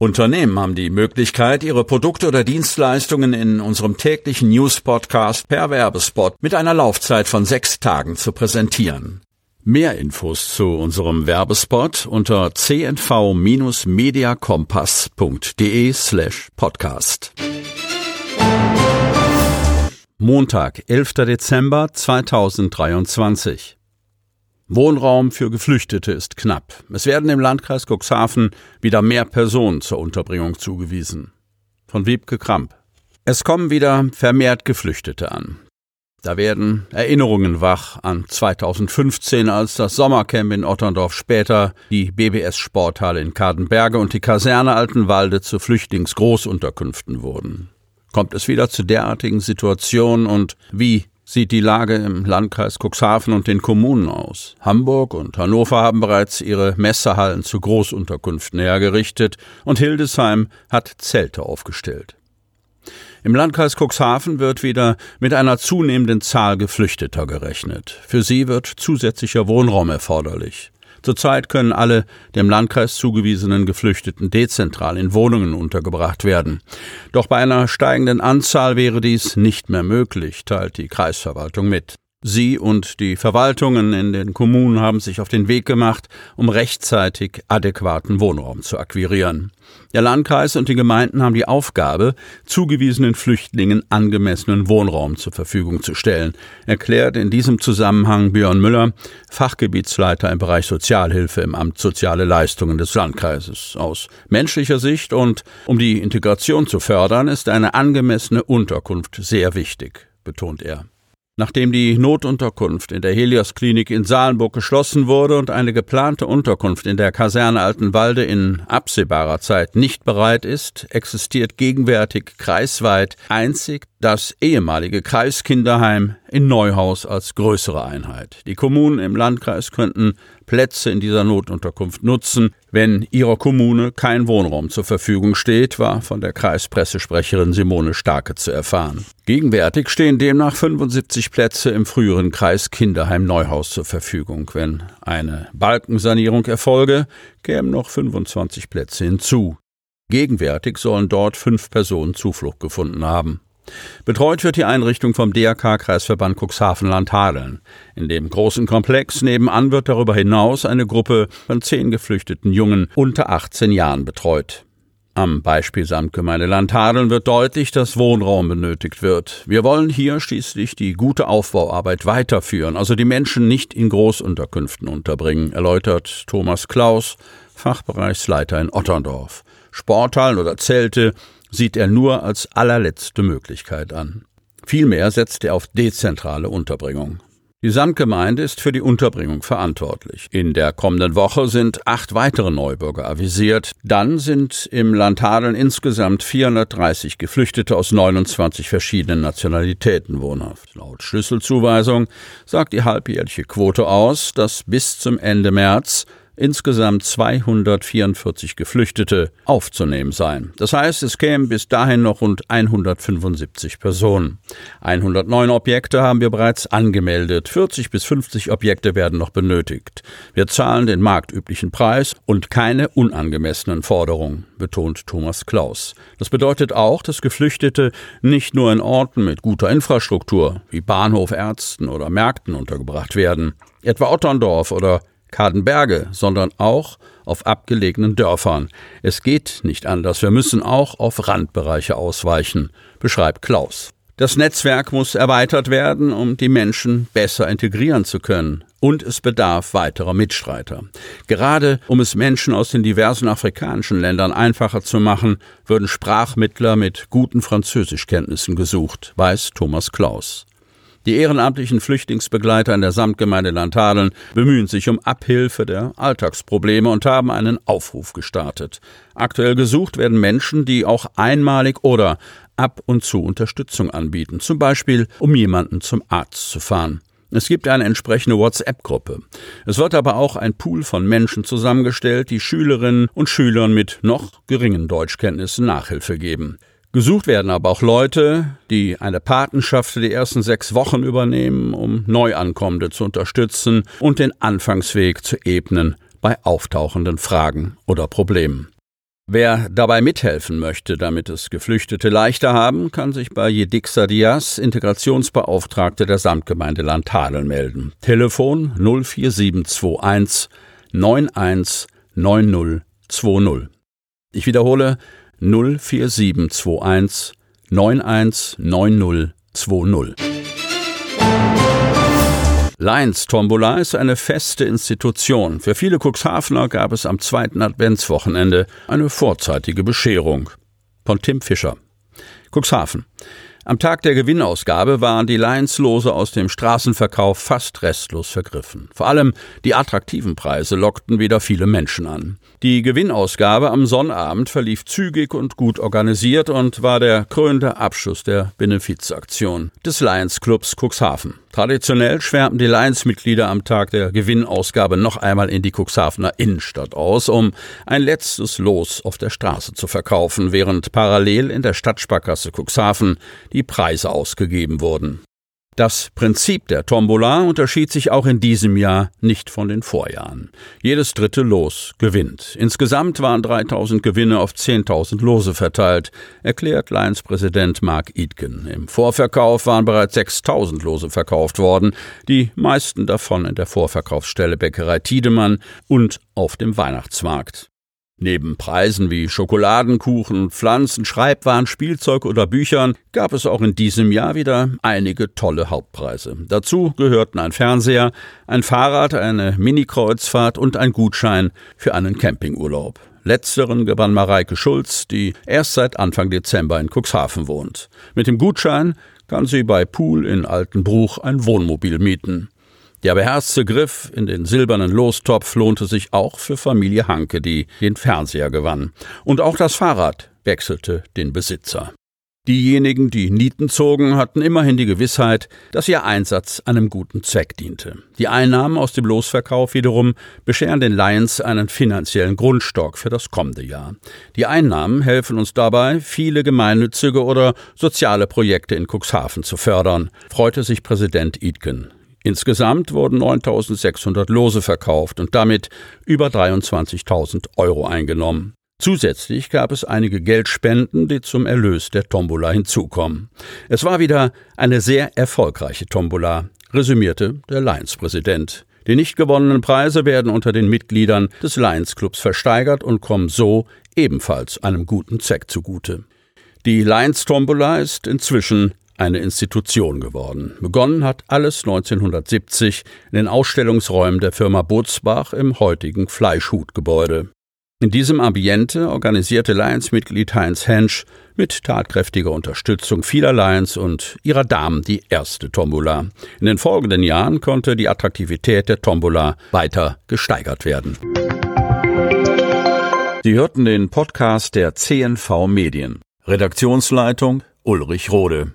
Unternehmen haben die Möglichkeit, ihre Produkte oder Dienstleistungen in unserem täglichen News-Podcast per Werbespot mit einer Laufzeit von sechs Tagen zu präsentieren. Mehr Infos zu unserem Werbespot unter cnv-mediakompass.de slash podcast. Montag, 11. Dezember 2023 Wohnraum für Geflüchtete ist knapp. Es werden im Landkreis Cuxhaven wieder mehr Personen zur Unterbringung zugewiesen. Von Wiebke Kramp. Es kommen wieder vermehrt Geflüchtete an. Da werden Erinnerungen wach an 2015, als das Sommercamp in Otterndorf später die BBS-Sporthalle in Kadenberge und die Kaserne Altenwalde zu Flüchtlingsgroßunterkünften wurden. Kommt es wieder zu derartigen Situationen und wie sieht die Lage im Landkreis Cuxhaven und den Kommunen aus. Hamburg und Hannover haben bereits ihre Messehallen zu Großunterkünften hergerichtet und Hildesheim hat Zelte aufgestellt. Im Landkreis Cuxhaven wird wieder mit einer zunehmenden Zahl Geflüchteter gerechnet. Für sie wird zusätzlicher Wohnraum erforderlich. Zurzeit können alle dem Landkreis zugewiesenen Geflüchteten dezentral in Wohnungen untergebracht werden. Doch bei einer steigenden Anzahl wäre dies nicht mehr möglich, teilt die Kreisverwaltung mit. Sie und die Verwaltungen in den Kommunen haben sich auf den Weg gemacht, um rechtzeitig adäquaten Wohnraum zu akquirieren. Der Landkreis und die Gemeinden haben die Aufgabe, zugewiesenen Flüchtlingen angemessenen Wohnraum zur Verfügung zu stellen, erklärt in diesem Zusammenhang Björn Müller, Fachgebietsleiter im Bereich Sozialhilfe im Amt Soziale Leistungen des Landkreises. Aus menschlicher Sicht und um die Integration zu fördern, ist eine angemessene Unterkunft sehr wichtig, betont er. Nachdem die Notunterkunft in der Helios Klinik in Salenburg geschlossen wurde und eine geplante Unterkunft in der Kaserne Altenwalde in absehbarer Zeit nicht bereit ist, existiert gegenwärtig kreisweit einzig das ehemalige Kreiskinderheim in Neuhaus als größere Einheit. Die Kommunen im Landkreis könnten Plätze in dieser Notunterkunft nutzen, wenn ihrer Kommune kein Wohnraum zur Verfügung steht, war von der Kreispressesprecherin Simone Starke zu erfahren. Gegenwärtig stehen demnach 75 Plätze im früheren Kreis Kinderheim Neuhaus zur Verfügung. Wenn eine Balkensanierung erfolge, kämen noch 25 Plätze hinzu. Gegenwärtig sollen dort fünf Personen Zuflucht gefunden haben. Betreut wird die Einrichtung vom DRK-Kreisverband Cuxhaven-Land-Hadeln. In dem großen Komplex nebenan wird darüber hinaus eine Gruppe von zehn geflüchteten Jungen unter 18 Jahren betreut. Am Beispiel Samtgemeinde Landhadeln wird deutlich, dass Wohnraum benötigt wird. Wir wollen hier schließlich die gute Aufbauarbeit weiterführen, also die Menschen nicht in Großunterkünften unterbringen, erläutert Thomas Klaus, Fachbereichsleiter in Otterndorf. Sporthallen oder Zelte sieht er nur als allerletzte Möglichkeit an. Vielmehr setzt er auf dezentrale Unterbringung. Die Samtgemeinde ist für die Unterbringung verantwortlich. In der kommenden Woche sind acht weitere Neubürger avisiert. Dann sind im Land Hadeln insgesamt 430 Geflüchtete aus 29 verschiedenen Nationalitäten wohnhaft. Laut Schlüsselzuweisung sagt die halbjährliche Quote aus, dass bis zum Ende März insgesamt 244 Geflüchtete aufzunehmen seien. Das heißt, es kämen bis dahin noch rund 175 Personen. 109 Objekte haben wir bereits angemeldet. 40 bis 50 Objekte werden noch benötigt. Wir zahlen den marktüblichen Preis und keine unangemessenen Forderungen, betont Thomas Klaus. Das bedeutet auch, dass Geflüchtete nicht nur in Orten mit guter Infrastruktur wie Bahnhof, Ärzten oder Märkten untergebracht werden, etwa Otterndorf oder Kadenberge, sondern auch auf abgelegenen Dörfern. Es geht nicht anders. Wir müssen auch auf Randbereiche ausweichen, beschreibt Klaus. Das Netzwerk muss erweitert werden, um die Menschen besser integrieren zu können. Und es bedarf weiterer Mitstreiter. Gerade um es Menschen aus den diversen afrikanischen Ländern einfacher zu machen, würden Sprachmittler mit guten Französischkenntnissen gesucht, weiß Thomas Klaus. Die ehrenamtlichen Flüchtlingsbegleiter in der Samtgemeinde Landhadeln bemühen sich um Abhilfe der Alltagsprobleme und haben einen Aufruf gestartet. Aktuell gesucht werden Menschen, die auch einmalig oder ab und zu Unterstützung anbieten, zum Beispiel um jemanden zum Arzt zu fahren. Es gibt eine entsprechende WhatsApp-Gruppe. Es wird aber auch ein Pool von Menschen zusammengestellt, die Schülerinnen und Schülern mit noch geringen Deutschkenntnissen Nachhilfe geben. Gesucht werden aber auch Leute, die eine Patenschaft für die ersten sechs Wochen übernehmen, um Neuankommende zu unterstützen und den Anfangsweg zu ebnen bei auftauchenden Fragen oder Problemen. Wer dabei mithelfen möchte, damit es Geflüchtete leichter haben, kann sich bei Jedixa Diaz, Integrationsbeauftragte der Samtgemeinde Landhadeln, melden. Telefon 04721 919020. Ich wiederhole 04721 919020. Lions Tombola ist eine feste Institution. Für viele Cuxhavener gab es am zweiten Adventswochenende eine vorzeitige Bescherung. Von Tim Fischer. Cuxhaven. Am Tag der Gewinnausgabe waren die Lions-Lose aus dem Straßenverkauf fast restlos vergriffen. Vor allem die attraktiven Preise lockten wieder viele Menschen an. Die Gewinnausgabe am Sonnabend verlief zügig und gut organisiert und war der krönende Abschluss der Benefizaktion des Lions Clubs Cuxhaven. Traditionell schwärmten die Lions-Mitglieder am Tag der Gewinnausgabe noch einmal in die Cuxhavener Innenstadt aus, um ein letztes Los auf der Straße zu verkaufen, während parallel in der Stadtsparkasse Cuxhaven die Preise ausgegeben wurden. Das Prinzip der Tombola unterschied sich auch in diesem Jahr nicht von den Vorjahren. Jedes dritte Los gewinnt. Insgesamt waren 3000 Gewinne auf 10.000 Lose verteilt, erklärt Lions-Präsident Mark Idken. Im Vorverkauf waren bereits 6000 Lose verkauft worden, die meisten davon in der Vorverkaufsstelle Bäckerei Tiedemann und auf dem Weihnachtsmarkt. Neben Preisen wie Schokoladenkuchen, Pflanzen, Schreibwaren, Spielzeug oder Büchern gab es auch in diesem Jahr wieder einige tolle Hauptpreise. Dazu gehörten ein Fernseher, ein Fahrrad, eine Mini-Kreuzfahrt und ein Gutschein für einen Campingurlaub. Letzteren gewann Mareike Schulz, die erst seit Anfang Dezember in Cuxhaven wohnt. Mit dem Gutschein kann sie bei Pool in Altenbruch ein Wohnmobil mieten. Der beherzte Griff in den silbernen Lostopf lohnte sich auch für Familie Hanke, die den Fernseher gewann. Und auch das Fahrrad wechselte den Besitzer. Diejenigen, die Nieten zogen, hatten immerhin die Gewissheit, dass ihr Einsatz einem guten Zweck diente. Die Einnahmen aus dem Losverkauf wiederum bescheren den Lions einen finanziellen Grundstock für das kommende Jahr. Die Einnahmen helfen uns dabei, viele gemeinnützige oder soziale Projekte in Cuxhaven zu fördern, freute sich Präsident Idken. Insgesamt wurden 9600 Lose verkauft und damit über 23.000 Euro eingenommen. Zusätzlich gab es einige Geldspenden, die zum Erlös der Tombola hinzukommen. Es war wieder eine sehr erfolgreiche Tombola, resümierte der Lions-Präsident. Die nicht gewonnenen Preise werden unter den Mitgliedern des Lions Clubs versteigert und kommen so ebenfalls einem guten Zweck zugute. Die Lions Tombola ist inzwischen eine Institution geworden. Begonnen hat alles 1970 in den Ausstellungsräumen der Firma Butzbach im heutigen Fleischhutgebäude. In diesem Ambiente organisierte Lions-Mitglied Heinz Hensch mit tatkräftiger Unterstützung vieler Lions und ihrer Damen die erste Tombola. In den folgenden Jahren konnte die Attraktivität der Tombola weiter gesteigert werden. Sie hörten den Podcast der CNV Medien. Redaktionsleitung Ulrich Rode.